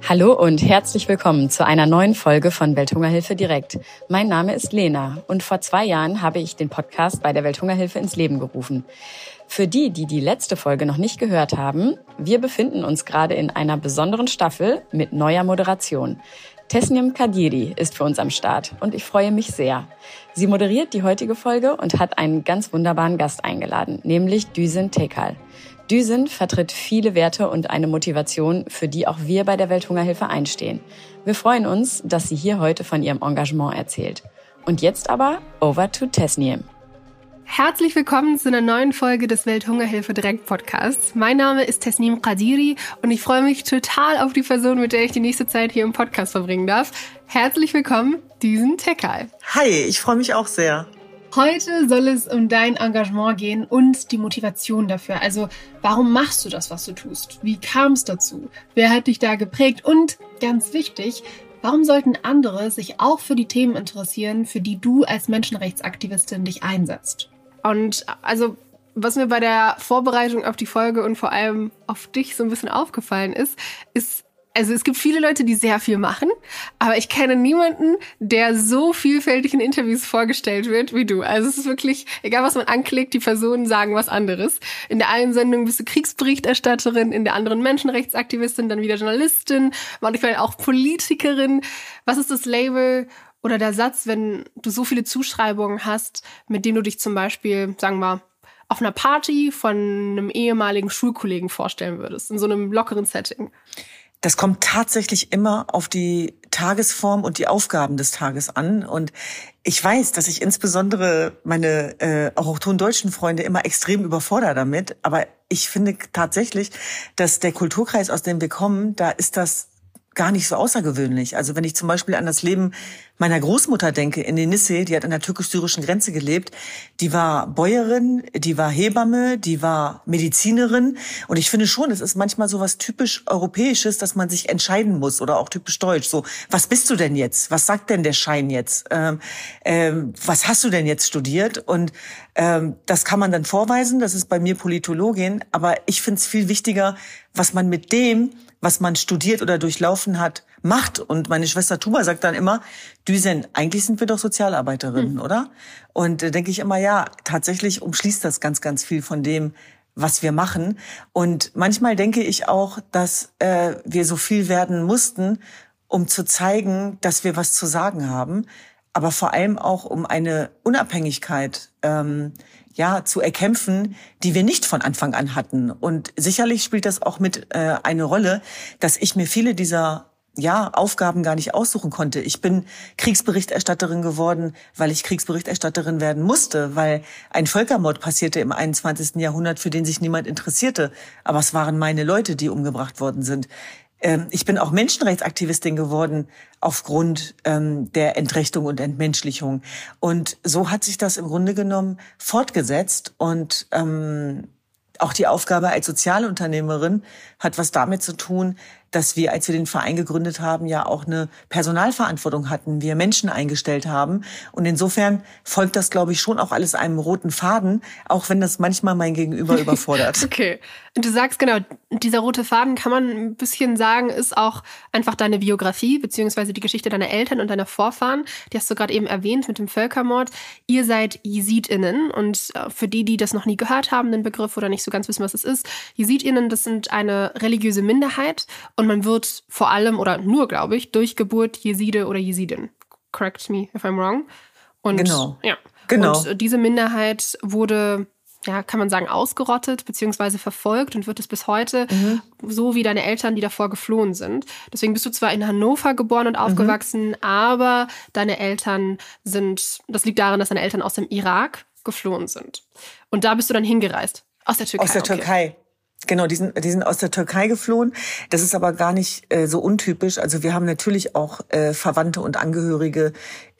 Hallo und herzlich willkommen zu einer neuen Folge von Welthungerhilfe direkt. Mein Name ist Lena und vor zwei Jahren habe ich den Podcast bei der Welthungerhilfe ins Leben gerufen. Für die, die die letzte Folge noch nicht gehört haben, wir befinden uns gerade in einer besonderen Staffel mit neuer Moderation. Tesnim Kadiri ist für uns am Start und ich freue mich sehr. Sie moderiert die heutige Folge und hat einen ganz wunderbaren Gast eingeladen, nämlich Düsen Tekal. Düsen vertritt viele Werte und eine Motivation, für die auch wir bei der Welthungerhilfe einstehen. Wir freuen uns, dass sie hier heute von ihrem Engagement erzählt. Und jetzt aber over to Tesniem. Herzlich willkommen zu einer neuen Folge des Welthungerhilfe Direkt Podcasts. Mein Name ist Tesnim Qadiri und ich freue mich total auf die Person, mit der ich die nächste Zeit hier im Podcast verbringen darf. Herzlich willkommen, Düsen Tekal. Hi, ich freue mich auch sehr. Heute soll es um dein Engagement gehen und die Motivation dafür. Also, warum machst du das, was du tust? Wie kam es dazu? Wer hat dich da geprägt? Und ganz wichtig, warum sollten andere sich auch für die Themen interessieren, für die du als Menschenrechtsaktivistin dich einsetzt? Und also, was mir bei der Vorbereitung auf die Folge und vor allem auf dich so ein bisschen aufgefallen ist, ist, also es gibt viele Leute, die sehr viel machen, aber ich kenne niemanden, der so vielfältig in Interviews vorgestellt wird wie du. Also es ist wirklich, egal was man anklickt, die Personen sagen was anderes. In der einen Sendung bist du Kriegsberichterstatterin, in der anderen Menschenrechtsaktivistin, dann wieder Journalistin, manchmal auch Politikerin. Was ist das Label oder der Satz, wenn du so viele Zuschreibungen hast, mit denen du dich zum Beispiel, sagen wir auf einer Party von einem ehemaligen Schulkollegen vorstellen würdest, in so einem lockeren Setting? Das kommt tatsächlich immer auf die Tagesform und die Aufgaben des Tages an. Und ich weiß, dass ich insbesondere meine äh, auch deutschen Freunde immer extrem überfordere damit. Aber ich finde tatsächlich, dass der Kulturkreis, aus dem wir kommen, da ist das gar nicht so außergewöhnlich. Also wenn ich zum Beispiel an das Leben meiner Großmutter denke in Denisse, die hat an der türkisch-syrischen Grenze gelebt, die war Bäuerin, die war Hebamme, die war Medizinerin und ich finde schon, es ist manchmal so was typisch Europäisches, dass man sich entscheiden muss oder auch typisch deutsch. So, was bist du denn jetzt? Was sagt denn der Schein jetzt? Ähm, ähm, was hast du denn jetzt studiert? Und ähm, das kann man dann vorweisen, das ist bei mir Politologin, aber ich finde es viel wichtiger, was man mit dem, was man studiert oder durchlaufen hat, macht. Und meine Schwester Tuba sagt dann immer, Düsen, eigentlich sind wir doch Sozialarbeiterinnen, hm. oder? Und da denke ich immer, ja, tatsächlich umschließt das ganz, ganz viel von dem, was wir machen. Und manchmal denke ich auch, dass äh, wir so viel werden mussten, um zu zeigen, dass wir was zu sagen haben, aber vor allem auch um eine Unabhängigkeit ähm, ja zu erkämpfen, die wir nicht von Anfang an hatten. Und sicherlich spielt das auch mit äh, eine Rolle, dass ich mir viele dieser ja, Aufgaben gar nicht aussuchen konnte. Ich bin Kriegsberichterstatterin geworden, weil ich Kriegsberichterstatterin werden musste, weil ein Völkermord passierte im 21. Jahrhundert, für den sich niemand interessierte. Aber es waren meine Leute, die umgebracht worden sind. Ähm, ich bin auch Menschenrechtsaktivistin geworden aufgrund ähm, der Entrechtung und Entmenschlichung. Und so hat sich das im Grunde genommen fortgesetzt und ähm, auch die Aufgabe als Sozialunternehmerin hat was damit zu tun, dass wir, als wir den Verein gegründet haben, ja auch eine Personalverantwortung hatten, wir Menschen eingestellt haben. Und insofern folgt das, glaube ich, schon auch alles einem roten Faden, auch wenn das manchmal mein Gegenüber überfordert. okay. Und du sagst genau, dieser rote Faden kann man ein bisschen sagen, ist auch einfach deine Biografie, beziehungsweise die Geschichte deiner Eltern und deiner Vorfahren. Die hast du gerade eben erwähnt mit dem Völkermord. Ihr seid JesidInnen und äh, für die, die das noch nie gehört haben, den Begriff oder nicht so ganz wissen, was es ist, JesidInnen, das sind eine religiöse Minderheit und man wird vor allem oder nur, glaube ich, durch Geburt Jeside oder Jesidin. Correct me if I'm wrong. Und, genau. Ja. Genau. Und diese Minderheit wurde ja, kann man sagen, ausgerottet beziehungsweise verfolgt und wird es bis heute, mhm. so wie deine Eltern, die davor geflohen sind. Deswegen bist du zwar in Hannover geboren und mhm. aufgewachsen, mhm. aber deine Eltern sind, das liegt daran, dass deine Eltern aus dem Irak geflohen sind. Und da bist du dann hingereist. Aus der Türkei. Aus der Türkei. Genau, die sind, die sind aus der Türkei geflohen. Das ist aber gar nicht äh, so untypisch. Also wir haben natürlich auch äh, Verwandte und Angehörige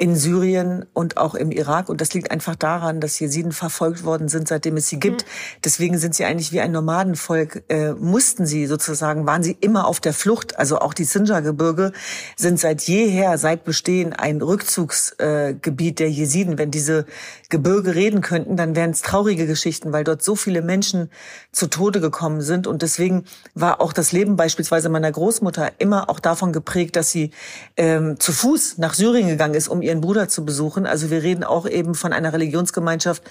in Syrien und auch im Irak. Und das liegt einfach daran, dass Jesiden verfolgt worden sind, seitdem es sie gibt. Mhm. Deswegen sind sie eigentlich wie ein Nomadenvolk, äh, mussten sie sozusagen, waren sie immer auf der Flucht. Also auch die Sinjar-Gebirge sind seit jeher, seit Bestehen ein Rückzugsgebiet äh, der Jesiden. Wenn diese Gebirge reden könnten, dann wären es traurige Geschichten, weil dort so viele Menschen zu Tode gekommen sind. Und deswegen war auch das Leben beispielsweise meiner Großmutter immer auch davon geprägt, dass sie ähm, zu Fuß nach Syrien gegangen ist, um ihren Bruder zu besuchen. Also wir reden auch eben von einer Religionsgemeinschaft,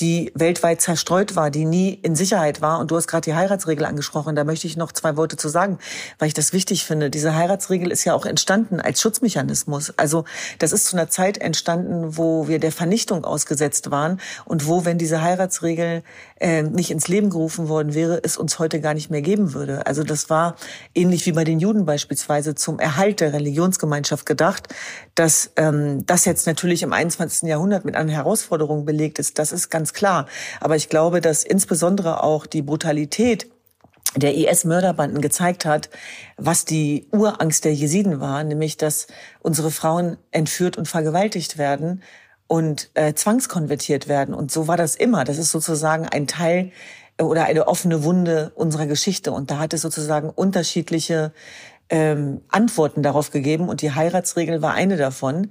die weltweit zerstreut war, die nie in Sicherheit war. Und du hast gerade die Heiratsregel angesprochen. Da möchte ich noch zwei Worte zu sagen, weil ich das wichtig finde. Diese Heiratsregel ist ja auch entstanden als Schutzmechanismus. Also das ist zu einer Zeit entstanden, wo wir der Vernichtung ausgesetzt waren und wo, wenn diese Heiratsregel äh, nicht ins Leben gerufen worden wäre, es uns heute gar nicht mehr geben würde. Also das war ähnlich wie bei den Juden beispielsweise zum Erhalt der Religionsgemeinschaft gedacht. Dass ähm, das jetzt natürlich im 21. Jahrhundert mit einer Herausforderung belegt ist, das ist ganz klar. Aber ich glaube, dass insbesondere auch die Brutalität der IS-Mörderbanden gezeigt hat, was die Urangst der Jesiden war, nämlich dass unsere Frauen entführt und vergewaltigt werden und äh, zwangskonvertiert werden. Und so war das immer. Das ist sozusagen ein Teil äh, oder eine offene Wunde unserer Geschichte. Und da hat es sozusagen unterschiedliche ähm, Antworten darauf gegeben. Und die Heiratsregel war eine davon.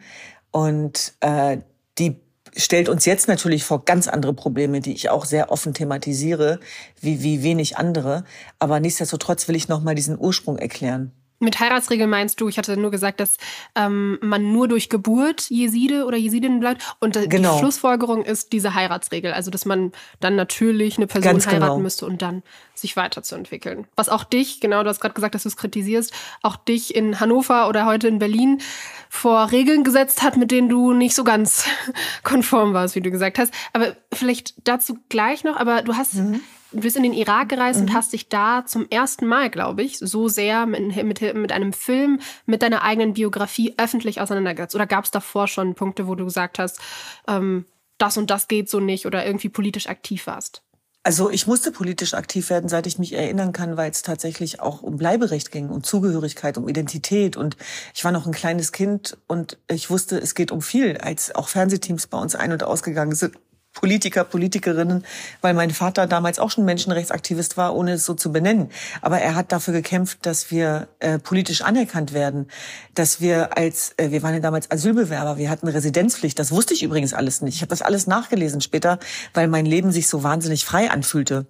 Und äh, die stellt uns jetzt natürlich vor ganz andere Probleme, die ich auch sehr offen thematisiere, wie, wie wenig andere. Aber nichtsdestotrotz will ich nochmal diesen Ursprung erklären. Mit Heiratsregel meinst du, ich hatte nur gesagt, dass ähm, man nur durch Geburt Jeside oder Jesidin bleibt. Und äh, genau. die Schlussfolgerung ist diese Heiratsregel. Also, dass man dann natürlich eine Person Ganz heiraten genau. müsste und dann sich weiterzuentwickeln. Was auch dich, genau, du hast gerade gesagt, dass du es kritisierst, auch dich in Hannover oder heute in Berlin vor Regeln gesetzt hat, mit denen du nicht so ganz konform warst, wie du gesagt hast. Aber vielleicht dazu gleich noch, aber du hast mhm du bist in den Irak gereist mhm. und hast dich da zum ersten Mal, glaube ich, so sehr mit, mit, mit einem Film, mit deiner eigenen Biografie öffentlich auseinandergesetzt. Oder gab es davor schon Punkte, wo du gesagt hast, ähm, das und das geht so nicht oder irgendwie politisch aktiv warst? Also ich musste politisch aktiv werden, seit ich mich erinnern kann, weil es tatsächlich auch um Bleiberecht ging, um Zugehörigkeit, um Identität. Und ich war noch ein kleines Kind und ich wusste, es geht um viel, als auch Fernsehteams bei uns ein- und ausgegangen sind Politiker, Politikerinnen, weil mein Vater damals auch schon Menschenrechtsaktivist war, ohne es so zu benennen. Aber er hat dafür gekämpft, dass wir äh, politisch anerkannt werden, dass wir als, äh, wir waren ja damals Asylbewerber, wir hatten Residenzpflicht. Das wusste ich übrigens alles nicht. Ich habe das alles nachgelesen später, weil mein Leben sich so wahnsinnig frei anfühlte.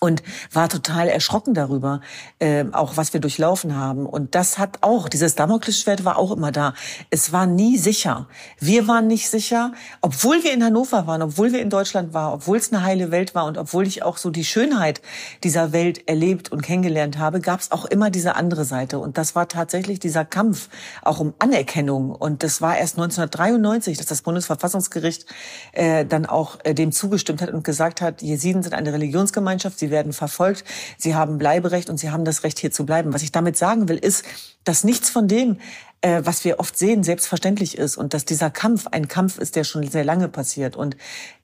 Und war total erschrocken darüber, äh, auch was wir durchlaufen haben. Und das hat auch, dieses Damoklesschwert war auch immer da. Es war nie sicher. Wir waren nicht sicher, obwohl wir in Hannover waren, obwohl wir in Deutschland waren, obwohl es eine heile Welt war und obwohl ich auch so die Schönheit dieser Welt erlebt und kennengelernt habe, gab es auch immer diese andere Seite. Und das war tatsächlich dieser Kampf auch um Anerkennung. Und das war erst 1993, dass das Bundesverfassungsgericht äh, dann auch äh, dem zugestimmt hat und gesagt hat, Jesiden sind eine Religionsgemeinschaft Gemeinschaft, sie werden verfolgt, sie haben Bleiberecht und sie haben das Recht, hier zu bleiben. Was ich damit sagen will, ist, dass nichts von dem, äh, was wir oft sehen, selbstverständlich ist und dass dieser Kampf ein Kampf ist, der schon sehr lange passiert. Und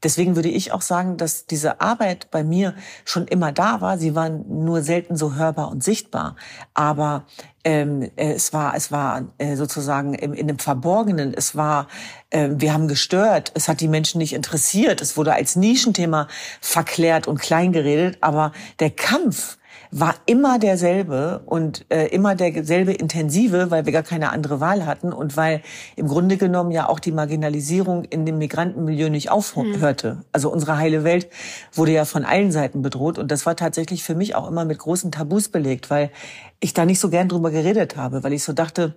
deswegen würde ich auch sagen, dass diese Arbeit bei mir schon immer da war. Sie war nur selten so hörbar und sichtbar. Aber ähm, äh, es war, es war äh, sozusagen im, in dem Verborgenen. Es war, äh, wir haben gestört. Es hat die Menschen nicht interessiert. Es wurde als Nischenthema verklärt und kleingeredet. Aber der Kampf war immer derselbe und äh, immer derselbe intensive, weil wir gar keine andere Wahl hatten und weil im Grunde genommen ja auch die Marginalisierung in dem Migrantenmilieu nicht aufhörte. Hm. Also unsere heile Welt wurde ja von allen Seiten bedroht und das war tatsächlich für mich auch immer mit großen Tabus belegt, weil ich da nicht so gern drüber geredet habe, weil ich so dachte,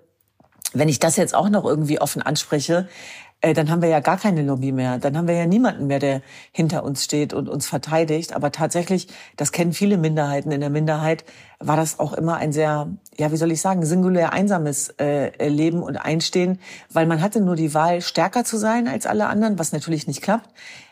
wenn ich das jetzt auch noch irgendwie offen anspreche, äh, dann haben wir ja gar keine Lobby mehr. Dann haben wir ja niemanden mehr, der hinter uns steht und uns verteidigt. Aber tatsächlich, das kennen viele Minderheiten. In der Minderheit war das auch immer ein sehr, ja, wie soll ich sagen, singulär einsames äh, Leben und Einstehen, weil man hatte nur die Wahl, stärker zu sein als alle anderen, was natürlich nicht klappt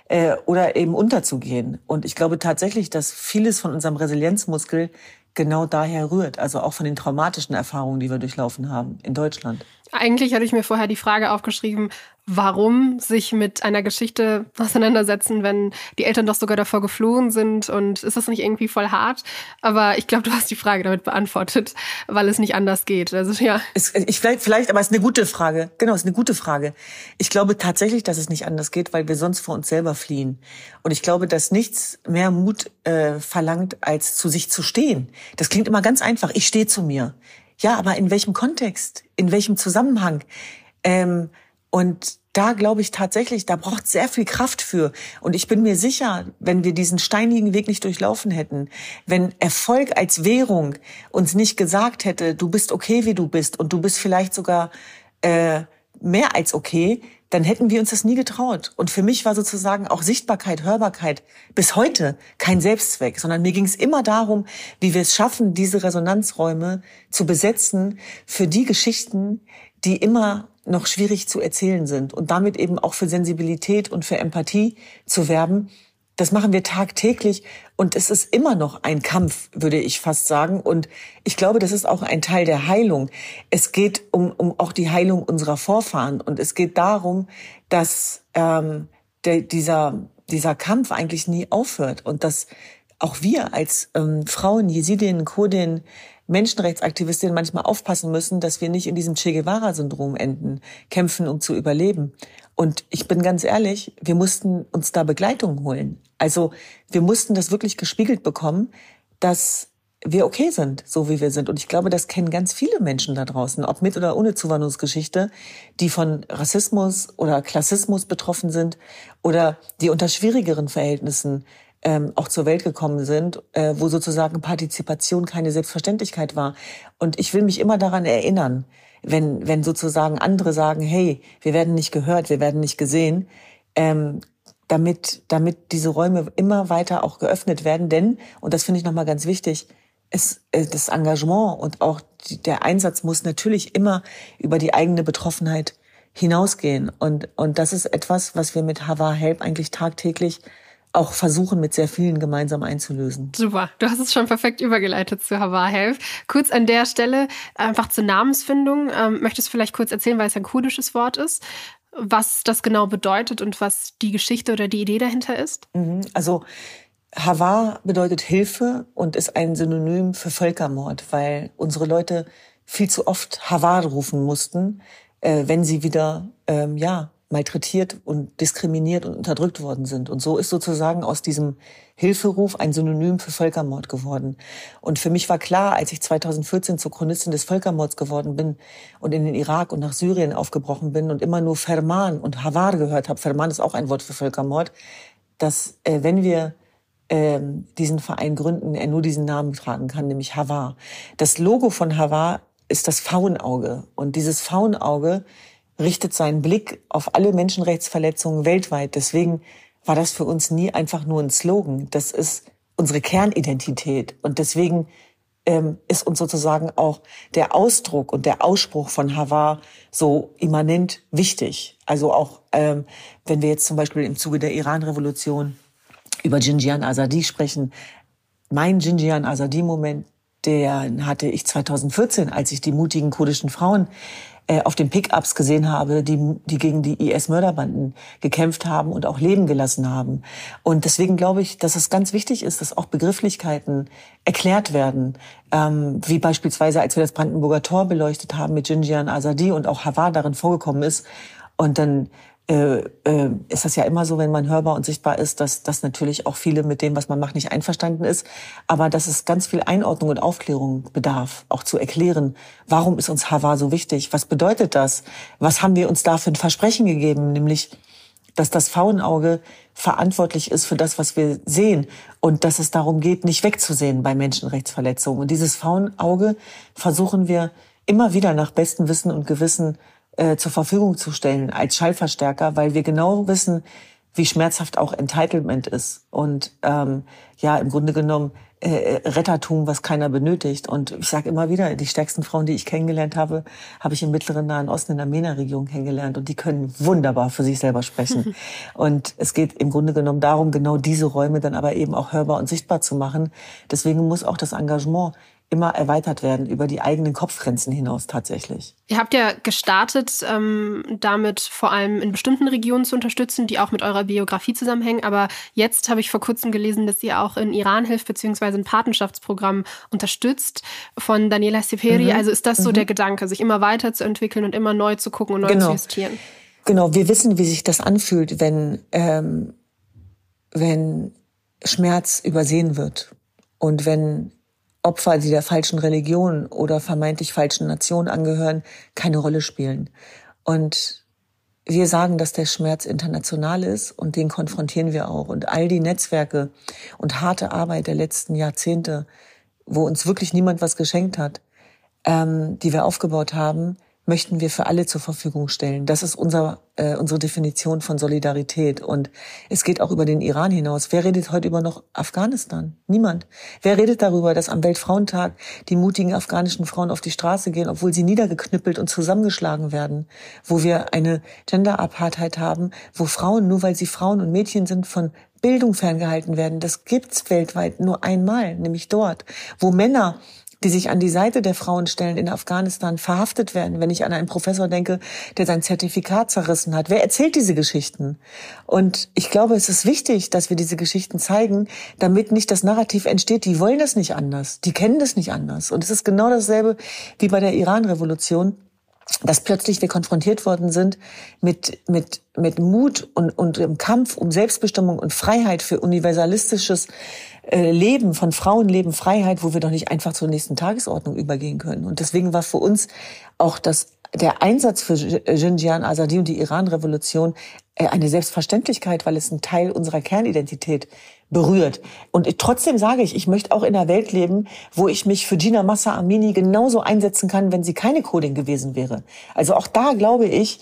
äh, oder eben unterzugehen. Und ich glaube tatsächlich, dass vieles von unserem Resilienzmuskel genau daher rührt, also auch von den traumatischen Erfahrungen, die wir durchlaufen haben in Deutschland. Eigentlich hatte ich mir vorher die Frage aufgeschrieben, warum sich mit einer Geschichte auseinandersetzen, wenn die Eltern doch sogar davor geflohen sind und ist das nicht irgendwie voll hart? Aber ich glaube, du hast die Frage damit beantwortet, weil es nicht anders geht. Also ja. Es, ich vielleicht, vielleicht, aber es ist eine gute Frage. Genau, es ist eine gute Frage. Ich glaube tatsächlich, dass es nicht anders geht, weil wir sonst vor uns selber fliehen. Und ich glaube, dass nichts mehr Mut äh, verlangt, als zu sich zu stehen. Das klingt immer ganz einfach. Ich stehe zu mir. Ja, aber in welchem Kontext? In welchem Zusammenhang? Ähm, Und da glaube ich tatsächlich, da braucht sehr viel Kraft für. Und ich bin mir sicher, wenn wir diesen steinigen Weg nicht durchlaufen hätten, wenn Erfolg als Währung uns nicht gesagt hätte, du bist okay, wie du bist und du bist vielleicht sogar äh, mehr als okay, dann hätten wir uns das nie getraut. Und für mich war sozusagen auch Sichtbarkeit, Hörbarkeit bis heute kein Selbstzweck, sondern mir ging es immer darum, wie wir es schaffen, diese Resonanzräume zu besetzen für die Geschichten, die immer noch schwierig zu erzählen sind und damit eben auch für Sensibilität und für Empathie zu werben, das machen wir tagtäglich und es ist immer noch ein Kampf, würde ich fast sagen. Und ich glaube, das ist auch ein Teil der Heilung. Es geht um, um auch die Heilung unserer Vorfahren und es geht darum, dass ähm, der, dieser, dieser Kampf eigentlich nie aufhört und dass auch wir als ähm, Frauen, Jesidinnen, Kurdinnen, Menschenrechtsaktivistinnen manchmal aufpassen müssen, dass wir nicht in diesem Che Guevara-Syndrom enden, kämpfen, um zu überleben. Und ich bin ganz ehrlich, wir mussten uns da Begleitung holen. Also wir mussten das wirklich gespiegelt bekommen, dass wir okay sind, so wie wir sind. Und ich glaube, das kennen ganz viele Menschen da draußen, ob mit oder ohne Zuwanderungsgeschichte, die von Rassismus oder Klassismus betroffen sind oder die unter schwierigeren Verhältnissen ähm, auch zur Welt gekommen sind, äh, wo sozusagen Partizipation keine Selbstverständlichkeit war. Und ich will mich immer daran erinnern, wenn, wenn sozusagen andere sagen, hey, wir werden nicht gehört, wir werden nicht gesehen, ähm, damit, damit diese Räume immer weiter auch geöffnet werden. Denn, und das finde ich nochmal ganz wichtig, es, äh, das Engagement und auch die, der Einsatz muss natürlich immer über die eigene Betroffenheit hinausgehen. Und, und das ist etwas, was wir mit Hava Help eigentlich tagtäglich auch versuchen, mit sehr vielen gemeinsam einzulösen. Super, du hast es schon perfekt übergeleitet zu Havar Health. Kurz an der Stelle einfach zur Namensfindung. Ähm, möchtest du vielleicht kurz erzählen, weil es ein kurdisches Wort ist, was das genau bedeutet und was die Geschichte oder die Idee dahinter ist? Mhm. Also Havar bedeutet Hilfe und ist ein Synonym für Völkermord, weil unsere Leute viel zu oft Havar rufen mussten, äh, wenn sie wieder ähm, ja malträtiert und diskriminiert und unterdrückt worden sind. Und so ist sozusagen aus diesem Hilferuf ein Synonym für Völkermord geworden. Und für mich war klar, als ich 2014 zur Chronistin des Völkermords geworden bin und in den Irak und nach Syrien aufgebrochen bin und immer nur Ferman und Havar gehört habe, Ferman ist auch ein Wort für Völkermord, dass äh, wenn wir äh, diesen Verein gründen, er nur diesen Namen tragen kann, nämlich Havar. Das Logo von Havar ist das Faunauge. Und dieses Faunauge richtet seinen Blick auf alle Menschenrechtsverletzungen weltweit. Deswegen war das für uns nie einfach nur ein Slogan. Das ist unsere Kernidentität. Und deswegen ähm, ist uns sozusagen auch der Ausdruck und der Ausspruch von Havar so immanent wichtig. Also auch, ähm, wenn wir jetzt zum Beispiel im Zuge der Iran-Revolution über Jinjian Azadi sprechen, mein Jinjian Azadi-Moment, der hatte ich 2014, als ich die mutigen kurdischen Frauen äh, auf den Pickups gesehen habe, die, die gegen die IS-Mörderbanden gekämpft haben und auch Leben gelassen haben. Und deswegen glaube ich, dass es ganz wichtig ist, dass auch Begrifflichkeiten erklärt werden, ähm, wie beispielsweise, als wir das Brandenburger Tor beleuchtet haben mit Jinjian Azadi und auch Havar darin vorgekommen ist. Und dann äh, äh, ist das ja immer so, wenn man hörbar und sichtbar ist, dass, dass natürlich auch viele mit dem, was man macht, nicht einverstanden ist. Aber dass es ganz viel Einordnung und Aufklärung bedarf, auch zu erklären, warum ist uns Hava so wichtig? Was bedeutet das? Was haben wir uns da für ein Versprechen gegeben? Nämlich, dass das Faunauge verantwortlich ist für das, was wir sehen und dass es darum geht, nicht wegzusehen bei Menschenrechtsverletzungen. Und dieses Faunauge versuchen wir immer wieder nach bestem Wissen und Gewissen äh, zur Verfügung zu stellen als Schallverstärker, weil wir genau wissen, wie schmerzhaft auch Entitlement ist und ähm, ja im Grunde genommen äh, Rettertum, was keiner benötigt. Und ich sage immer wieder, die stärksten Frauen, die ich kennengelernt habe, habe ich im mittleren Nahen Osten in der MENA-Region kennengelernt und die können wunderbar für sich selber sprechen. und es geht im Grunde genommen darum, genau diese Räume dann aber eben auch hörbar und sichtbar zu machen. Deswegen muss auch das Engagement immer erweitert werden über die eigenen Kopfgrenzen hinaus tatsächlich. Ihr habt ja gestartet, ähm, damit vor allem in bestimmten Regionen zu unterstützen, die auch mit eurer Biografie zusammenhängen. Aber jetzt habe ich vor kurzem gelesen, dass ihr auch in Iran hilft, beziehungsweise ein Patenschaftsprogramm unterstützt von Daniela Seperi. Mhm. Also ist das so mhm. der Gedanke, sich immer weiterzuentwickeln und immer neu zu gucken und neu genau. zu justieren? Genau, wir wissen, wie sich das anfühlt, wenn, ähm, wenn Schmerz übersehen wird und wenn Opfer, die der falschen Religion oder vermeintlich falschen Nation angehören, keine Rolle spielen. Und wir sagen, dass der Schmerz international ist und den konfrontieren wir auch. Und all die Netzwerke und harte Arbeit der letzten Jahrzehnte, wo uns wirklich niemand was geschenkt hat, ähm, die wir aufgebaut haben, möchten wir für alle zur Verfügung stellen. Das ist unser, äh, unsere Definition von Solidarität. Und es geht auch über den Iran hinaus. Wer redet heute über noch Afghanistan? Niemand. Wer redet darüber, dass am Weltfrauentag die mutigen afghanischen Frauen auf die Straße gehen, obwohl sie niedergeknüppelt und zusammengeschlagen werden? Wo wir eine Gender-Apartheid haben, wo Frauen, nur weil sie Frauen und Mädchen sind, von Bildung ferngehalten werden. Das gibt's weltweit nur einmal, nämlich dort, wo Männer die sich an die Seite der Frauen stellen in Afghanistan, verhaftet werden. Wenn ich an einen Professor denke, der sein Zertifikat zerrissen hat. Wer erzählt diese Geschichten? Und ich glaube, es ist wichtig, dass wir diese Geschichten zeigen, damit nicht das Narrativ entsteht, die wollen das nicht anders, die kennen das nicht anders. Und es ist genau dasselbe wie bei der Iran-Revolution dass plötzlich wir konfrontiert worden sind mit, mit, mit Mut und, und im Kampf um Selbstbestimmung und Freiheit für universalistisches äh, Leben von Frauenleben, Freiheit, wo wir doch nicht einfach zur nächsten Tagesordnung übergehen können. Und deswegen war für uns auch das der Einsatz für Xinjiang Azadi und die Iran-Revolution äh, eine Selbstverständlichkeit, weil es einen Teil unserer Kernidentität berührt. Und trotzdem sage ich, ich möchte auch in einer Welt leben, wo ich mich für Gina Massa Amini genauso einsetzen kann, wenn sie keine Coding gewesen wäre. Also auch da glaube ich,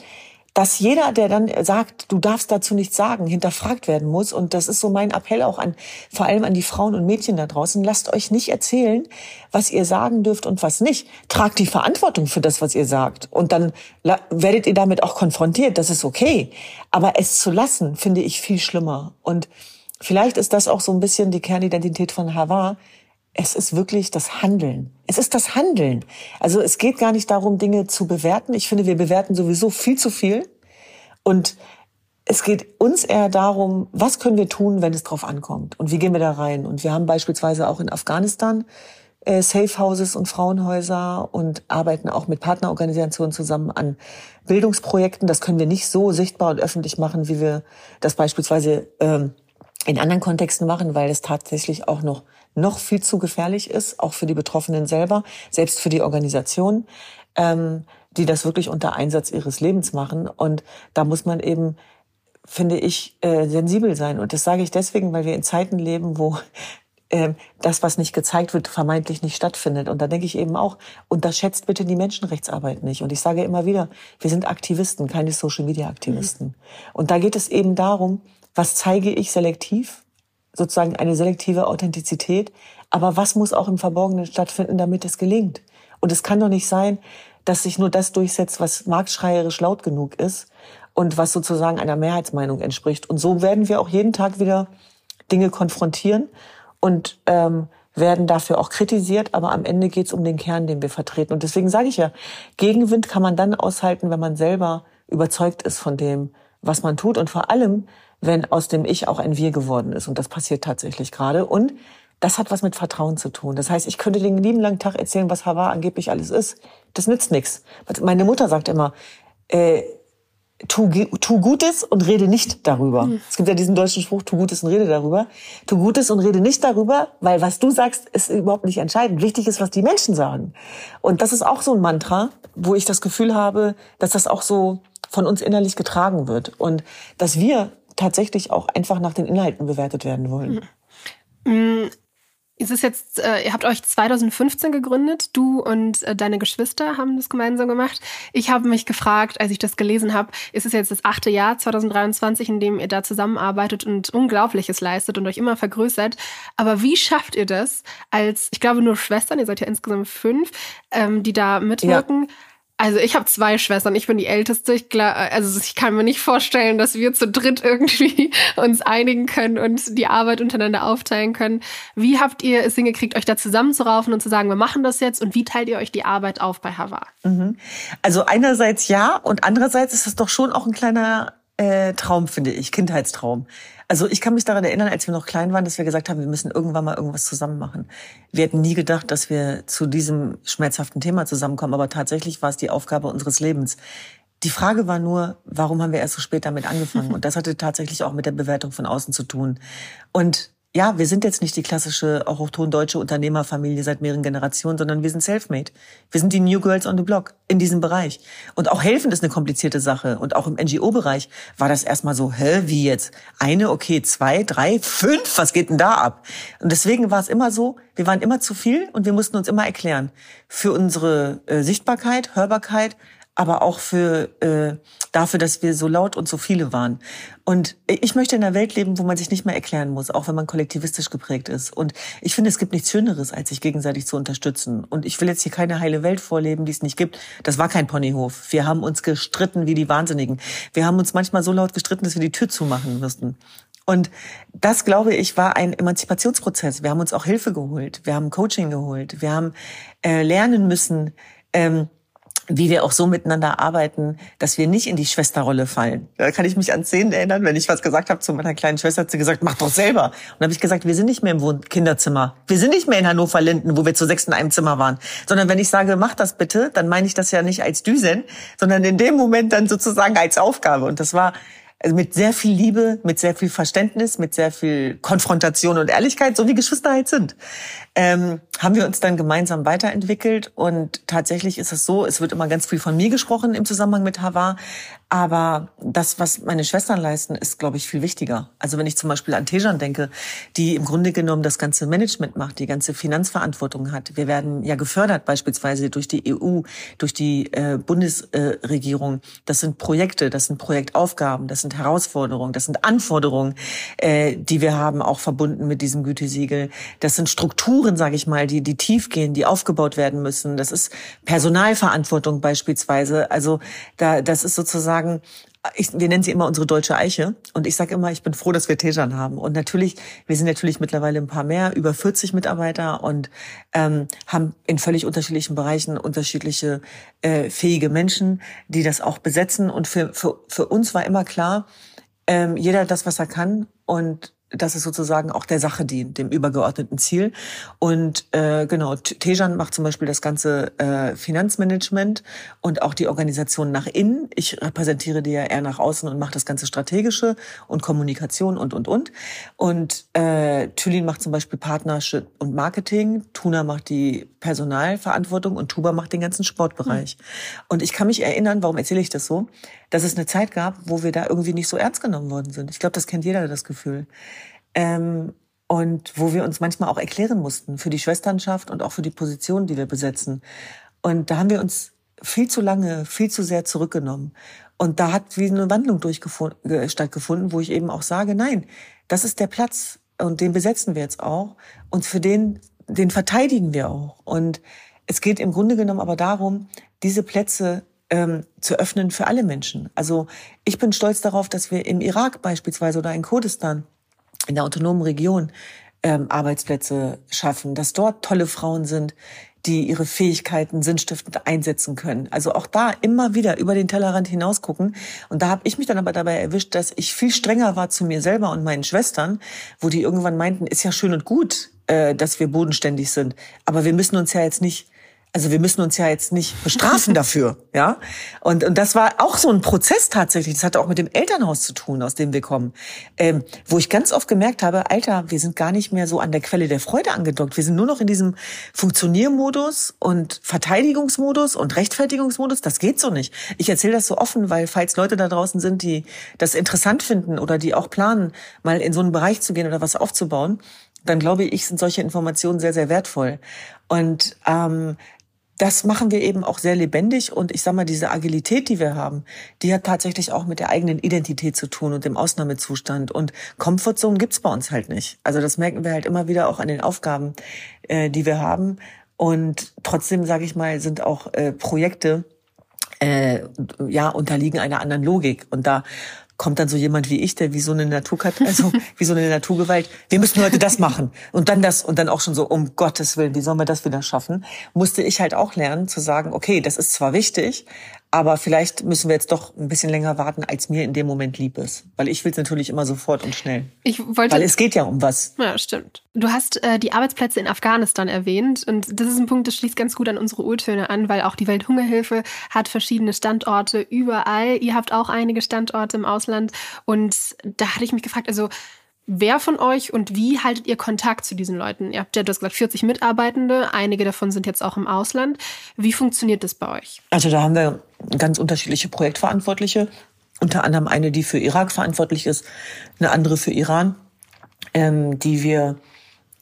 dass jeder, der dann sagt, du darfst dazu nichts sagen, hinterfragt werden muss. Und das ist so mein Appell auch an, vor allem an die Frauen und Mädchen da draußen. Lasst euch nicht erzählen, was ihr sagen dürft und was nicht. Tragt die Verantwortung für das, was ihr sagt. Und dann werdet ihr damit auch konfrontiert. Das ist okay. Aber es zu lassen, finde ich viel schlimmer. Und vielleicht ist das auch so ein bisschen die Kernidentität von Havar es ist wirklich das Handeln. Es ist das Handeln. Also es geht gar nicht darum, Dinge zu bewerten. Ich finde, wir bewerten sowieso viel zu viel. Und es geht uns eher darum, was können wir tun, wenn es drauf ankommt? Und wie gehen wir da rein? Und wir haben beispielsweise auch in Afghanistan äh, Safe Houses und Frauenhäuser und arbeiten auch mit Partnerorganisationen zusammen an Bildungsprojekten. Das können wir nicht so sichtbar und öffentlich machen, wie wir das beispielsweise ähm, in anderen Kontexten machen, weil es tatsächlich auch noch noch viel zu gefährlich ist, auch für die Betroffenen selber, selbst für die Organisation, ähm, die das wirklich unter Einsatz ihres Lebens machen. Und da muss man eben, finde ich, äh, sensibel sein. Und das sage ich deswegen, weil wir in Zeiten leben, wo äh, das, was nicht gezeigt wird, vermeintlich nicht stattfindet. Und da denke ich eben auch, unterschätzt bitte die Menschenrechtsarbeit nicht. Und ich sage immer wieder, wir sind Aktivisten, keine Social-Media-Aktivisten. Mhm. Und da geht es eben darum, was zeige ich selektiv sozusagen eine selektive Authentizität. Aber was muss auch im Verborgenen stattfinden, damit es gelingt? Und es kann doch nicht sein, dass sich nur das durchsetzt, was marktschreierisch laut genug ist und was sozusagen einer Mehrheitsmeinung entspricht. Und so werden wir auch jeden Tag wieder Dinge konfrontieren und ähm, werden dafür auch kritisiert, aber am Ende geht es um den Kern, den wir vertreten. Und deswegen sage ich ja, Gegenwind kann man dann aushalten, wenn man selber überzeugt ist von dem, was man tut und vor allem, wenn aus dem Ich auch ein Wir geworden ist. Und das passiert tatsächlich gerade. Und das hat was mit Vertrauen zu tun. Das heißt, ich könnte den lieben langen Tag erzählen, was Havar angeblich alles ist. Das nützt nichts. Meine Mutter sagt immer, äh, tu, tu Gutes und rede nicht darüber. Mhm. Es gibt ja diesen deutschen Spruch, tu Gutes und rede darüber. Tu Gutes und rede nicht darüber, weil was du sagst, ist überhaupt nicht entscheidend. Wichtig ist, was die Menschen sagen. Und das ist auch so ein Mantra, wo ich das Gefühl habe, dass das auch so von uns innerlich getragen wird. Und dass wir tatsächlich auch einfach nach den Inhalten bewertet werden wollen. Mhm. Es ist jetzt, äh, ihr habt euch 2015 gegründet, du und äh, deine Geschwister haben das gemeinsam gemacht. Ich habe mich gefragt, als ich das gelesen habe, ist es jetzt das achte Jahr 2023, in dem ihr da zusammenarbeitet und Unglaubliches leistet und euch immer vergrößert. Aber wie schafft ihr das als, ich glaube nur Schwestern, ihr seid ja insgesamt fünf, ähm, die da mitwirken? Ja also ich habe zwei Schwestern, ich bin die älteste. Ich glaub, also ich kann mir nicht vorstellen, dass wir zu dritt irgendwie uns einigen können und die Arbeit untereinander aufteilen können. Wie habt ihr es hingekriegt, euch da zusammenzuraufen und zu sagen, wir machen das jetzt? Und wie teilt ihr euch die Arbeit auf bei Hava? Mhm. Also einerseits ja und andererseits ist es doch schon auch ein kleiner äh, Traum, finde ich, Kindheitstraum. Also ich kann mich daran erinnern, als wir noch klein waren, dass wir gesagt haben, wir müssen irgendwann mal irgendwas zusammen machen. Wir hätten nie gedacht, dass wir zu diesem schmerzhaften Thema zusammenkommen, aber tatsächlich war es die Aufgabe unseres Lebens. Die Frage war nur, warum haben wir erst so spät damit angefangen? Und das hatte tatsächlich auch mit der Bewertung von außen zu tun. Und ja, wir sind jetzt nicht die klassische autochton-deutsche Unternehmerfamilie seit mehreren Generationen, sondern wir sind self-made. Wir sind die New Girls on the Block in diesem Bereich. Und auch helfen ist eine komplizierte Sache. Und auch im NGO-Bereich war das erstmal so, hä, wie jetzt? Eine, okay, zwei, drei, fünf, was geht denn da ab? Und deswegen war es immer so, wir waren immer zu viel und wir mussten uns immer erklären. Für unsere äh, Sichtbarkeit, Hörbarkeit, aber auch für äh, dafür, dass wir so laut und so viele waren. Und ich möchte in einer Welt leben, wo man sich nicht mehr erklären muss, auch wenn man kollektivistisch geprägt ist. Und ich finde, es gibt nichts Schöneres, als sich gegenseitig zu unterstützen. Und ich will jetzt hier keine heile Welt vorleben, die es nicht gibt. Das war kein Ponyhof. Wir haben uns gestritten wie die Wahnsinnigen. Wir haben uns manchmal so laut gestritten, dass wir die Tür zumachen mussten. Und das, glaube ich, war ein Emanzipationsprozess. Wir haben uns auch Hilfe geholt. Wir haben Coaching geholt. Wir haben äh, lernen müssen, ähm, wie wir auch so miteinander arbeiten, dass wir nicht in die Schwesterrolle fallen. Da kann ich mich an Szenen erinnern, wenn ich was gesagt habe zu meiner kleinen Schwester, hat sie gesagt, mach doch selber. Und dann habe ich gesagt, wir sind nicht mehr im Kinderzimmer. Wir sind nicht mehr in Hannover-Linden, wo wir zu sechs in einem Zimmer waren. Sondern wenn ich sage, mach das bitte, dann meine ich das ja nicht als Düsen, sondern in dem Moment dann sozusagen als Aufgabe. Und das war also mit sehr viel Liebe, mit sehr viel Verständnis, mit sehr viel Konfrontation und Ehrlichkeit, so wie Geschwister halt sind, ähm, haben wir uns dann gemeinsam weiterentwickelt. Und tatsächlich ist es so, es wird immer ganz viel von mir gesprochen im Zusammenhang mit Hava, aber das, was meine Schwestern leisten, ist, glaube ich, viel wichtiger. Also wenn ich zum Beispiel an Tejan denke, die im Grunde genommen das ganze Management macht, die ganze Finanzverantwortung hat. Wir werden ja gefördert beispielsweise durch die EU, durch die äh, Bundesregierung. Das sind Projekte, das sind Projektaufgaben, das sind Herausforderungen, das sind Anforderungen, äh, die wir haben, auch verbunden mit diesem Gütesiegel. Das sind Strukturen, sage ich mal, die, die tief gehen, die aufgebaut werden müssen. Das ist Personalverantwortung beispielsweise. Also da, das ist sozusagen sagen, ich, wir nennen sie immer unsere deutsche Eiche. Und ich sage immer, ich bin froh, dass wir Tejan haben. Und natürlich, wir sind natürlich mittlerweile ein paar mehr, über 40 Mitarbeiter und ähm, haben in völlig unterschiedlichen Bereichen unterschiedliche äh, fähige Menschen, die das auch besetzen. Und für, für, für uns war immer klar, ähm, jeder das, was er kann. Und dass es sozusagen auch der Sache dient, dem übergeordneten Ziel. Und äh, genau, Tejan macht zum Beispiel das ganze äh, Finanzmanagement und auch die Organisation nach innen. Ich repräsentiere die ja eher nach außen und mache das ganze Strategische und Kommunikation und, und, und. Und äh, Thülin macht zum Beispiel Partnership und Marketing, Tuna macht die Personalverantwortung und Tuba macht den ganzen Sportbereich. Mhm. Und ich kann mich erinnern, warum erzähle ich das so, dass es eine Zeit gab, wo wir da irgendwie nicht so ernst genommen worden sind. Ich glaube, das kennt jeder, das Gefühl. Ähm, und wo wir uns manchmal auch erklären mussten für die Schwesternschaft und auch für die Position, die wir besetzen. Und da haben wir uns viel zu lange, viel zu sehr zurückgenommen. Und da hat wie eine Wandlung stattgefunden, wo ich eben auch sage, nein, das ist der Platz und den besetzen wir jetzt auch. Und für den, den verteidigen wir auch. Und es geht im Grunde genommen aber darum, diese Plätze ähm, zu öffnen für alle Menschen. Also ich bin stolz darauf, dass wir im Irak beispielsweise oder in Kurdistan, in der autonomen Region, ähm, Arbeitsplätze schaffen, dass dort tolle Frauen sind, die ihre Fähigkeiten sinnstiftend einsetzen können. Also auch da immer wieder über den Tellerrand hinaus gucken. Und da habe ich mich dann aber dabei erwischt, dass ich viel strenger war zu mir selber und meinen Schwestern, wo die irgendwann meinten, ist ja schön und gut, äh, dass wir bodenständig sind, aber wir müssen uns ja jetzt nicht also wir müssen uns ja jetzt nicht bestrafen dafür, ja. Und, und das war auch so ein Prozess tatsächlich. Das hatte auch mit dem Elternhaus zu tun, aus dem wir kommen, ähm, wo ich ganz oft gemerkt habe, Alter, wir sind gar nicht mehr so an der Quelle der Freude angedockt. Wir sind nur noch in diesem Funktioniermodus und Verteidigungsmodus und Rechtfertigungsmodus. Das geht so nicht. Ich erzähle das so offen, weil falls Leute da draußen sind, die das interessant finden oder die auch planen, mal in so einen Bereich zu gehen oder was aufzubauen, dann glaube ich, sind solche Informationen sehr, sehr wertvoll. Und ähm, das machen wir eben auch sehr lebendig und ich sag mal, diese Agilität, die wir haben, die hat tatsächlich auch mit der eigenen Identität zu tun und dem Ausnahmezustand. Und Comfortzone gibt's bei uns halt nicht. Also das merken wir halt immer wieder auch an den Aufgaben, äh, die wir haben. Und trotzdem, sage ich mal, sind auch äh, Projekte, äh, ja, unterliegen einer anderen Logik. Und da kommt dann so jemand wie ich, der wie so eine Naturkat also wie so eine Naturgewalt, wir müssen heute das machen und dann das und dann auch schon so um Gottes Willen, wie sollen wir das wieder schaffen? Musste ich halt auch lernen zu sagen, okay, das ist zwar wichtig, aber vielleicht müssen wir jetzt doch ein bisschen länger warten, als mir in dem Moment lieb ist. Weil ich will es natürlich immer sofort und schnell. Ich wollte, Weil es geht ja um was. Ja, stimmt. Du hast äh, die Arbeitsplätze in Afghanistan erwähnt. Und das ist ein Punkt, das schließt ganz gut an unsere Urtöne an, weil auch die Welthungerhilfe hat verschiedene Standorte überall. Ihr habt auch einige Standorte im Ausland. Und da hatte ich mich gefragt, also wer von euch und wie haltet ihr Kontakt zu diesen Leuten? Ihr habt ja, du hast gesagt, 40 Mitarbeitende, einige davon sind jetzt auch im Ausland. Wie funktioniert das bei euch? Also da haben wir ganz unterschiedliche Projektverantwortliche, unter anderem eine, die für Irak verantwortlich ist, eine andere für Iran, ähm, die wir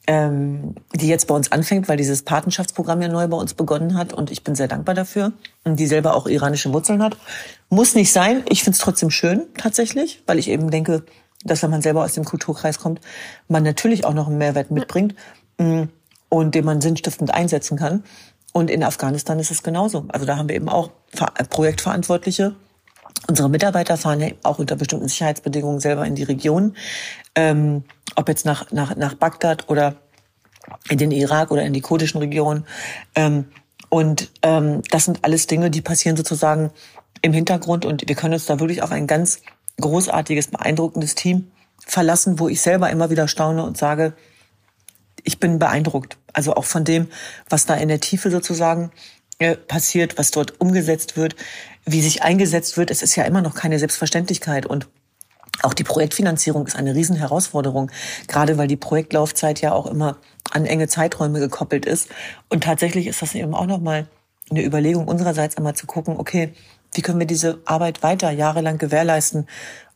ähm, die jetzt bei uns anfängt, weil dieses Patenschaftsprogramm ja neu bei uns begonnen hat und ich bin sehr dankbar dafür und die selber auch iranische Wurzeln hat. Muss nicht sein, ich finde es trotzdem schön tatsächlich, weil ich eben denke, dass wenn man selber aus dem Kulturkreis kommt, man natürlich auch noch einen Mehrwert mitbringt mm, und den man sinnstiftend einsetzen kann. Und in Afghanistan ist es genauso. Also da haben wir eben auch Projektverantwortliche. Unsere Mitarbeiter fahren ja auch unter bestimmten Sicherheitsbedingungen selber in die Region, ähm, ob jetzt nach, nach, nach Bagdad oder in den Irak oder in die kurdischen Regionen. Ähm, und ähm, das sind alles Dinge, die passieren sozusagen im Hintergrund und wir können uns da wirklich auf ein ganz großartiges, beeindruckendes Team verlassen, wo ich selber immer wieder staune und sage, ich bin beeindruckt. Also auch von dem, was da in der Tiefe sozusagen äh, passiert, was dort umgesetzt wird, wie sich eingesetzt wird. Es ist ja immer noch keine Selbstverständlichkeit und auch die Projektfinanzierung ist eine Riesenherausforderung, gerade weil die Projektlaufzeit ja auch immer an enge Zeiträume gekoppelt ist. Und tatsächlich ist das eben auch nochmal eine Überlegung unsererseits einmal zu gucken, okay, wie können wir diese Arbeit weiter jahrelang gewährleisten,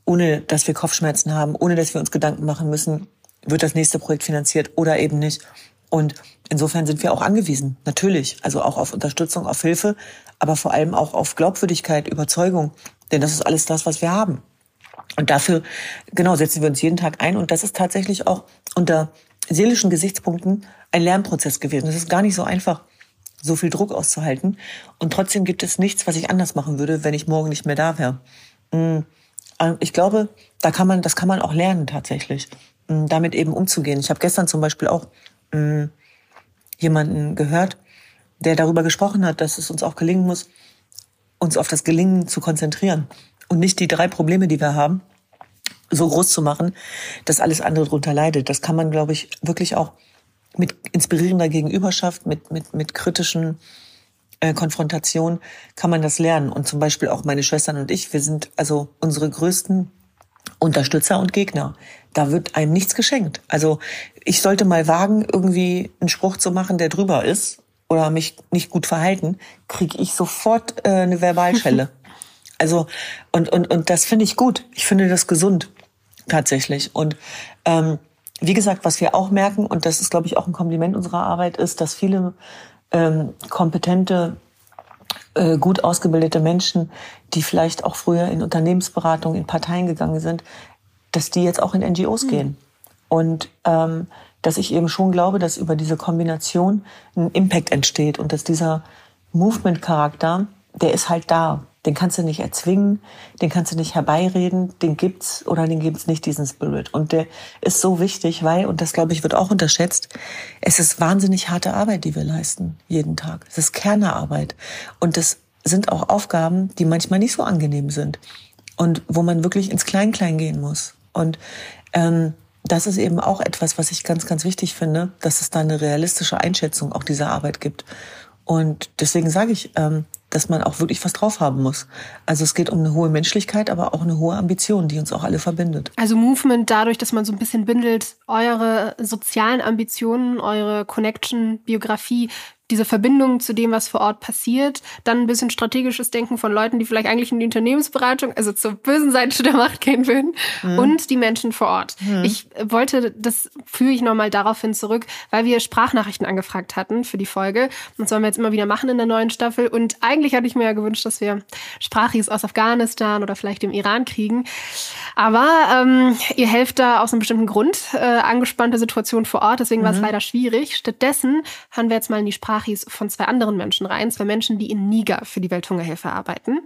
ohne dass wir Kopfschmerzen haben, ohne dass wir uns Gedanken machen müssen, wird das nächste Projekt finanziert oder eben nicht. Und insofern sind wir auch angewiesen, natürlich, also auch auf Unterstützung, auf Hilfe, aber vor allem auch auf Glaubwürdigkeit, Überzeugung, denn das ist alles das, was wir haben. Und dafür, genau, setzen wir uns jeden Tag ein. Und das ist tatsächlich auch unter seelischen Gesichtspunkten ein Lernprozess gewesen. Es ist gar nicht so einfach, so viel Druck auszuhalten. Und trotzdem gibt es nichts, was ich anders machen würde, wenn ich morgen nicht mehr da wäre. Mm, äh, ich glaube, da kann man, das kann man auch lernen tatsächlich, mm, damit eben umzugehen. Ich habe gestern zum Beispiel auch mm, jemanden gehört, der darüber gesprochen hat, dass es uns auch gelingen muss, uns auf das Gelingen zu konzentrieren und nicht die drei Probleme, die wir haben, so groß zu machen, dass alles andere darunter leidet. Das kann man, glaube ich, wirklich auch mit inspirierender Gegenüberschaft, mit, mit, mit kritischen äh, Konfrontation kann man das lernen. Und zum Beispiel auch meine Schwestern und ich, wir sind also unsere größten Unterstützer und Gegner. Da wird einem nichts geschenkt. Also ich sollte mal wagen, irgendwie einen Spruch zu machen, der drüber ist oder mich nicht gut verhalten, kriege ich sofort äh, eine Verbalschelle. also und und und das finde ich gut. Ich finde das gesund tatsächlich. Und ähm, wie gesagt, was wir auch merken, und das ist, glaube ich, auch ein Kompliment unserer Arbeit, ist, dass viele ähm, kompetente, äh, gut ausgebildete Menschen, die vielleicht auch früher in Unternehmensberatung, in Parteien gegangen sind, dass die jetzt auch in NGOs mhm. gehen. Und ähm, dass ich eben schon glaube, dass über diese Kombination ein Impact entsteht und dass dieser Movement-Charakter, der ist halt da. Den kannst du nicht erzwingen, den kannst du nicht herbeireden, den gibt's oder den gibt's nicht, diesen Spirit. Und der ist so wichtig, weil, und das glaube ich wird auch unterschätzt, es ist wahnsinnig harte Arbeit, die wir leisten, jeden Tag. Es ist Kernerarbeit. Und das sind auch Aufgaben, die manchmal nicht so angenehm sind. Und wo man wirklich ins Klein-Klein gehen muss. Und ähm, das ist eben auch etwas, was ich ganz, ganz wichtig finde, dass es da eine realistische Einschätzung auch dieser Arbeit gibt. Und deswegen sage ich, ähm, dass man auch wirklich was drauf haben muss. Also es geht um eine hohe Menschlichkeit, aber auch eine hohe Ambition, die uns auch alle verbindet. Also Movement dadurch, dass man so ein bisschen bündelt, eure sozialen Ambitionen, eure Connection, Biografie diese Verbindung zu dem, was vor Ort passiert, dann ein bisschen strategisches Denken von Leuten, die vielleicht eigentlich in die Unternehmensberatung, also zur bösen Seite der Macht gehen würden, mhm. und die Menschen vor Ort. Mhm. Ich wollte, das führe ich nochmal daraufhin zurück, weil wir Sprachnachrichten angefragt hatten für die Folge. Und das wollen wir jetzt immer wieder machen in der neuen Staffel. Und eigentlich hatte ich mir ja gewünscht, dass wir Sprachis aus Afghanistan oder vielleicht dem Iran kriegen. Aber ähm, ihr helft da aus einem bestimmten Grund, äh, angespannte Situation vor Ort, deswegen mhm. war es leider schwierig. Stattdessen hören wir jetzt mal in die Sprache Sprachis von zwei anderen Menschen rein, zwei Menschen, die in Niger für die Welthungerhilfe arbeiten.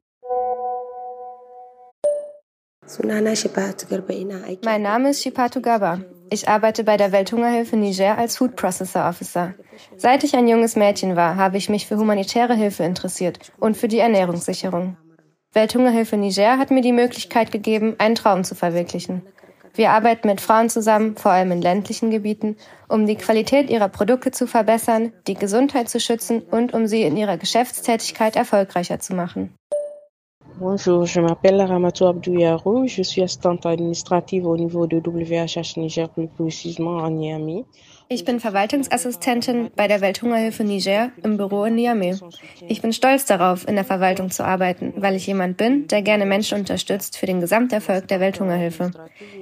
Mein Name ist Shipatu Gaba. Ich arbeite bei der Welthungerhilfe Niger als Food Processor Officer. Seit ich ein junges Mädchen war, habe ich mich für humanitäre Hilfe interessiert und für die Ernährungssicherung. Welthungerhilfe Niger hat mir die Möglichkeit gegeben, einen Traum zu verwirklichen. Wir arbeiten mit Frauen zusammen, vor allem in ländlichen Gebieten, um die Qualität ihrer Produkte zu verbessern, die Gesundheit zu schützen und um sie in ihrer Geschäftstätigkeit erfolgreicher zu machen. Bonjour, je m'appelle Ramatou Abdouyarou, je suis assistante administrative au niveau de WHH Niger, plus précisément en Niamey. Ich bin Verwaltungsassistentin bei der Welthungerhilfe Niger im Büro in Niamey. Ich bin stolz darauf, in der Verwaltung zu arbeiten, weil ich jemand bin, der gerne Menschen unterstützt für den Gesamterfolg der Welthungerhilfe.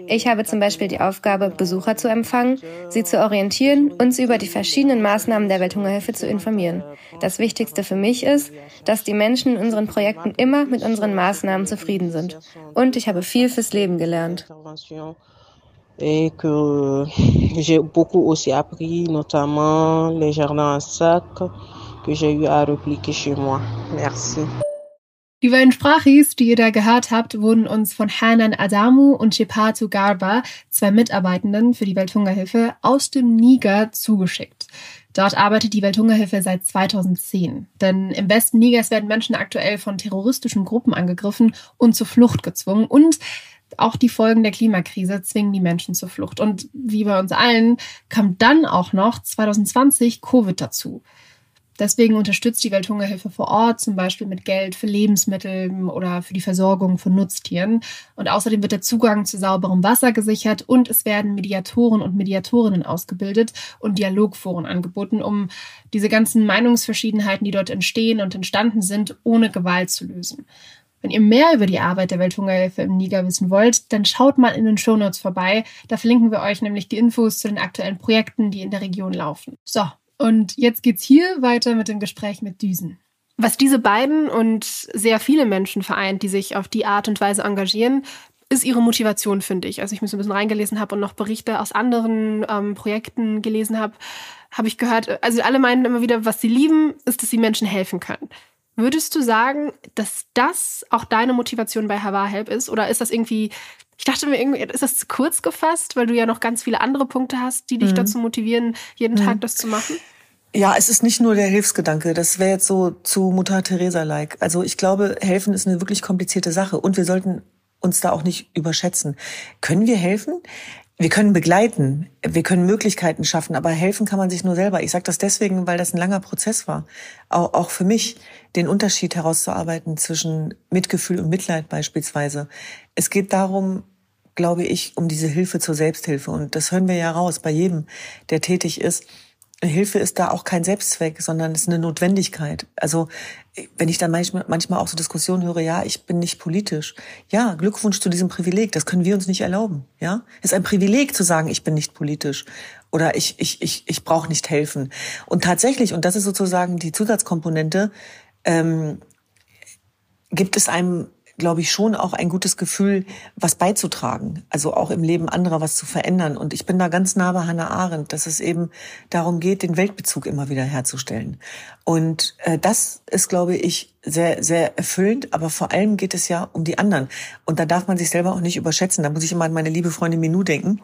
Ich habe zum Beispiel die Aufgabe, Besucher zu empfangen, sie zu orientieren und sie über die verschiedenen Maßnahmen der Welthungerhilfe zu informieren. Das Wichtigste für mich ist, dass die Menschen in unseren Projekten immer mit unseren Maßnahmen zufrieden sind. Und ich habe viel fürs Leben gelernt. Et que j'ai beaucoup aussi appris, notamment les jardins à sac que j'ai eu à repliquer chez moi. Merci. Die beiden Sprachis, die ihr da gehört habt, wurden uns von Hanan Adamu und Chepatu Garba, zwei Mitarbeitenden für die Welthungerhilfe, aus dem Niger zugeschickt. Dort arbeitet die Welthungerhilfe seit 2010. Denn im Westen Nigers werden Menschen aktuell von terroristischen Gruppen angegriffen und zur Flucht gezwungen. Und auch die Folgen der Klimakrise zwingen die Menschen zur Flucht. Und wie bei uns allen kam dann auch noch 2020 Covid dazu. Deswegen unterstützt die Welthungerhilfe vor Ort zum Beispiel mit Geld für Lebensmittel oder für die Versorgung von Nutztieren. Und außerdem wird der Zugang zu sauberem Wasser gesichert und es werden Mediatoren und Mediatorinnen ausgebildet und Dialogforen angeboten, um diese ganzen Meinungsverschiedenheiten, die dort entstehen und entstanden sind, ohne Gewalt zu lösen. Wenn ihr mehr über die Arbeit der Welthungerhilfe im Niger wissen wollt, dann schaut mal in den Shownotes vorbei. Da verlinken wir euch nämlich die Infos zu den aktuellen Projekten, die in der Region laufen. So, und jetzt geht's hier weiter mit dem Gespräch mit Düsen. Was diese beiden und sehr viele Menschen vereint, die sich auf die Art und Weise engagieren, ist ihre Motivation, finde ich. Als ich mich so ein bisschen reingelesen habe und noch Berichte aus anderen ähm, Projekten gelesen habe, habe ich gehört, also alle meinen immer wieder, was sie lieben, ist, dass sie Menschen helfen können. Würdest du sagen, dass das auch deine Motivation bei Havar Help ist? Oder ist das irgendwie, ich dachte mir irgendwie, ist das zu kurz gefasst, weil du ja noch ganz viele andere Punkte hast, die dich mhm. dazu motivieren, jeden mhm. Tag das zu machen? Ja, es ist nicht nur der Hilfsgedanke. Das wäre jetzt so zu Mutter Teresa-like. Also ich glaube, helfen ist eine wirklich komplizierte Sache und wir sollten uns da auch nicht überschätzen. Können wir helfen? Wir können begleiten, wir können Möglichkeiten schaffen, aber helfen kann man sich nur selber. Ich sage das deswegen, weil das ein langer Prozess war. Auch, auch für mich, den Unterschied herauszuarbeiten zwischen Mitgefühl und Mitleid beispielsweise. Es geht darum, glaube ich, um diese Hilfe zur Selbsthilfe. Und das hören wir ja raus bei jedem, der tätig ist Hilfe ist da auch kein Selbstzweck, sondern es ist eine Notwendigkeit. Also wenn ich dann manchmal, manchmal auch so Diskussionen höre, ja, ich bin nicht politisch. Ja, Glückwunsch zu diesem Privileg. Das können wir uns nicht erlauben. Ja, es ist ein Privileg zu sagen, ich bin nicht politisch oder ich ich ich ich brauche nicht helfen. Und tatsächlich, und das ist sozusagen die Zusatzkomponente, ähm, gibt es einem glaube ich, schon auch ein gutes Gefühl, was beizutragen. Also auch im Leben anderer was zu verändern. Und ich bin da ganz nah bei Hannah Arendt, dass es eben darum geht, den Weltbezug immer wieder herzustellen. Und äh, das ist, glaube ich, sehr, sehr erfüllend. Aber vor allem geht es ja um die anderen. Und da darf man sich selber auch nicht überschätzen. Da muss ich immer an meine liebe Freundin Minou denken,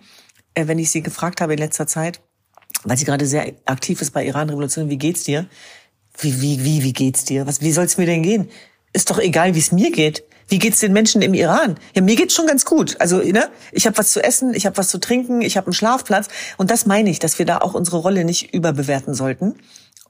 äh, wenn ich sie gefragt habe in letzter Zeit, weil sie gerade sehr aktiv ist bei Iran-Revolution, wie geht's dir? Wie, wie, wie, wie geht's dir? Was, wie soll's mir denn gehen? Ist doch egal, wie es mir geht. Wie geht's den Menschen im Iran? Ja, mir geht's schon ganz gut. Also, ne, ich habe was zu essen, ich habe was zu trinken, ich habe einen Schlafplatz und das meine ich, dass wir da auch unsere Rolle nicht überbewerten sollten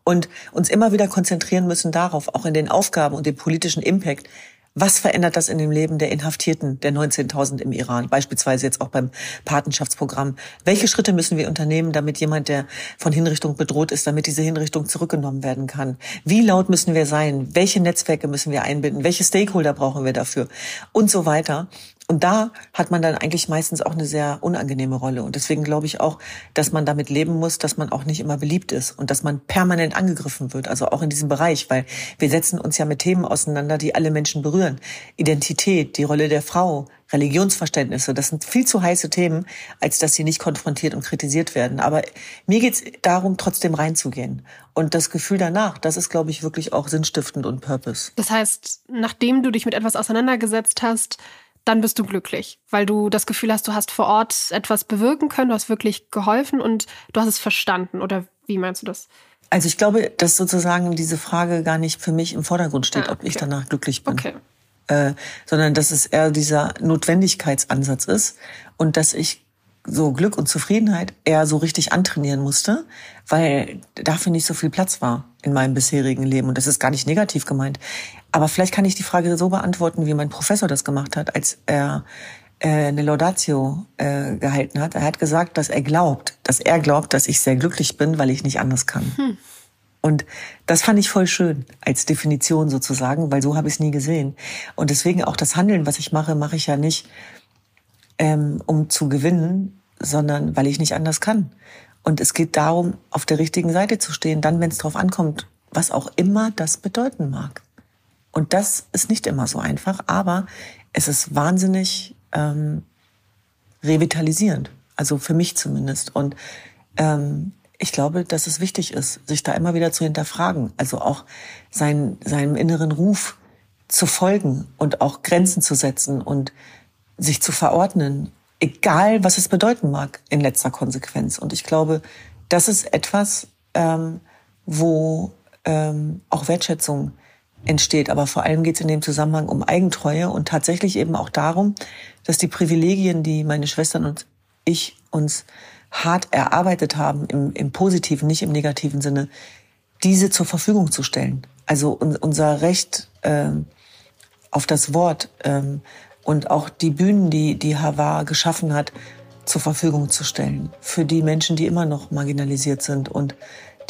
und uns immer wieder konzentrieren müssen darauf, auch in den Aufgaben und dem politischen Impact, was verändert das in dem Leben der Inhaftierten, der 19.000 im Iran, beispielsweise jetzt auch beim Patenschaftsprogramm? Welche Schritte müssen wir unternehmen, damit jemand, der von Hinrichtung bedroht ist, damit diese Hinrichtung zurückgenommen werden kann? Wie laut müssen wir sein? Welche Netzwerke müssen wir einbinden? Welche Stakeholder brauchen wir dafür? Und so weiter. Und da hat man dann eigentlich meistens auch eine sehr unangenehme Rolle. Und deswegen glaube ich auch, dass man damit leben muss, dass man auch nicht immer beliebt ist und dass man permanent angegriffen wird. Also auch in diesem Bereich, weil wir setzen uns ja mit Themen auseinander, die alle Menschen berühren. Identität, die Rolle der Frau, Religionsverständnisse, das sind viel zu heiße Themen, als dass sie nicht konfrontiert und kritisiert werden. Aber mir geht es darum, trotzdem reinzugehen. Und das Gefühl danach, das ist, glaube ich, wirklich auch sinnstiftend und Purpose. Das heißt, nachdem du dich mit etwas auseinandergesetzt hast, dann bist du glücklich, weil du das Gefühl hast, du hast vor Ort etwas bewirken können, du hast wirklich geholfen und du hast es verstanden. Oder wie meinst du das? Also ich glaube, dass sozusagen diese Frage gar nicht für mich im Vordergrund steht, ah, okay. ob ich danach glücklich bin. Okay. Äh, sondern dass es eher dieser Notwendigkeitsansatz ist und dass ich so Glück und Zufriedenheit eher so richtig antrainieren musste, weil dafür nicht so viel Platz war in meinem bisherigen Leben. Und das ist gar nicht negativ gemeint. Aber vielleicht kann ich die Frage so beantworten, wie mein Professor das gemacht hat, als er äh, eine Laudatio äh, gehalten hat. Er hat gesagt, dass er glaubt, dass er glaubt, dass ich sehr glücklich bin, weil ich nicht anders kann. Hm. Und das fand ich voll schön als Definition sozusagen, weil so habe ich es nie gesehen. Und deswegen auch das Handeln, was ich mache, mache ich ja nicht, ähm, um zu gewinnen, sondern weil ich nicht anders kann. Und es geht darum, auf der richtigen Seite zu stehen, dann, wenn es drauf ankommt, was auch immer das bedeuten mag. Und das ist nicht immer so einfach, aber es ist wahnsinnig ähm, revitalisierend, also für mich zumindest. Und ähm, ich glaube, dass es wichtig ist, sich da immer wieder zu hinterfragen, also auch sein, seinem inneren Ruf zu folgen und auch Grenzen zu setzen und sich zu verordnen, egal was es bedeuten mag in letzter Konsequenz. Und ich glaube, das ist etwas, ähm, wo ähm, auch Wertschätzung entsteht. Aber vor allem geht es in dem Zusammenhang um Eigentreue und tatsächlich eben auch darum, dass die Privilegien, die meine Schwestern und ich uns hart erarbeitet haben, im, im positiven, nicht im negativen Sinne, diese zur Verfügung zu stellen. Also un, unser Recht ähm, auf das Wort ähm, und auch die Bühnen, die die Havar geschaffen hat, zur Verfügung zu stellen für die Menschen, die immer noch marginalisiert sind und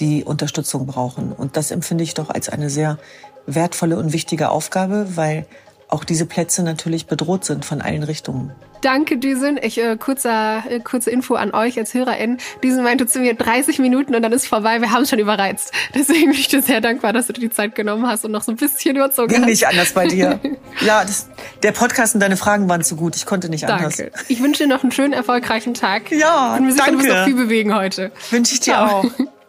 die Unterstützung brauchen. Und das empfinde ich doch als eine sehr wertvolle und wichtige Aufgabe, weil auch diese Plätze natürlich bedroht sind von allen Richtungen. Danke, Düsen. Ich, äh, kurzer, äh, kurze Info an euch als HörerInnen. Düsen meinte zu mir 30 Minuten und dann ist vorbei. Wir haben es schon überreizt. Deswegen bin ich dir sehr dankbar, dass du dir die Zeit genommen hast und noch so ein bisschen überzogen Ging hast. nicht anders bei dir. ja, das, der Podcast und deine Fragen waren zu gut. Ich konnte nicht anders. Danke. Ich wünsche dir noch einen schönen, erfolgreichen Tag. Ja, ich bin mir sicher, danke. du wirst auch viel bewegen heute. Wünsche ich dir Ciao. auch.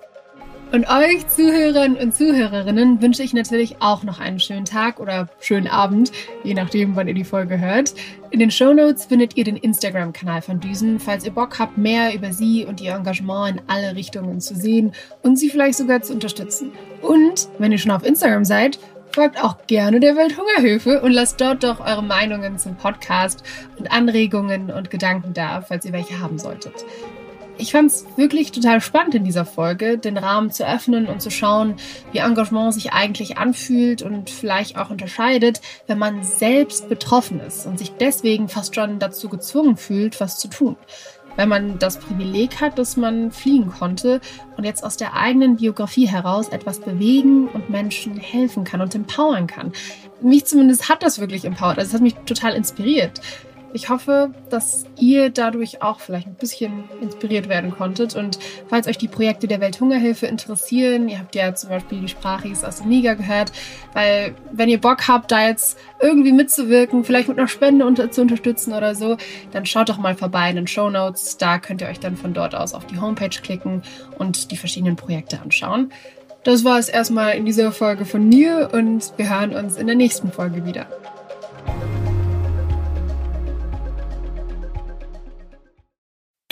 Und euch Zuhörern und Zuhörerinnen wünsche ich natürlich auch noch einen schönen Tag oder schönen Abend, je nachdem, wann ihr die Folge hört. In den Shownotes findet ihr den Instagram-Kanal von Düsen, falls ihr Bock habt, mehr über sie und ihr Engagement in alle Richtungen zu sehen und sie vielleicht sogar zu unterstützen. Und wenn ihr schon auf Instagram seid, folgt auch gerne der Welthungerhilfe und lasst dort doch eure Meinungen zum Podcast und Anregungen und Gedanken da, falls ihr welche haben solltet. Ich fand es wirklich total spannend in dieser Folge, den Rahmen zu öffnen und zu schauen, wie Engagement sich eigentlich anfühlt und vielleicht auch unterscheidet, wenn man selbst betroffen ist und sich deswegen fast schon dazu gezwungen fühlt, was zu tun. Wenn man das Privileg hat, dass man fliehen konnte und jetzt aus der eigenen Biografie heraus etwas bewegen und Menschen helfen kann und empowern kann. Mich zumindest hat das wirklich empowert. Also es hat mich total inspiriert. Ich hoffe, dass ihr dadurch auch vielleicht ein bisschen inspiriert werden konntet. Und falls euch die Projekte der Welthungerhilfe interessieren, ihr habt ja zum Beispiel die Sprachis aus dem Niger gehört, weil wenn ihr Bock habt, da jetzt irgendwie mitzuwirken, vielleicht mit einer Spende unter zu unterstützen oder so, dann schaut doch mal vorbei in den Show Notes. Da könnt ihr euch dann von dort aus auf die Homepage klicken und die verschiedenen Projekte anschauen. Das war es erstmal in dieser Folge von mir und wir hören uns in der nächsten Folge wieder.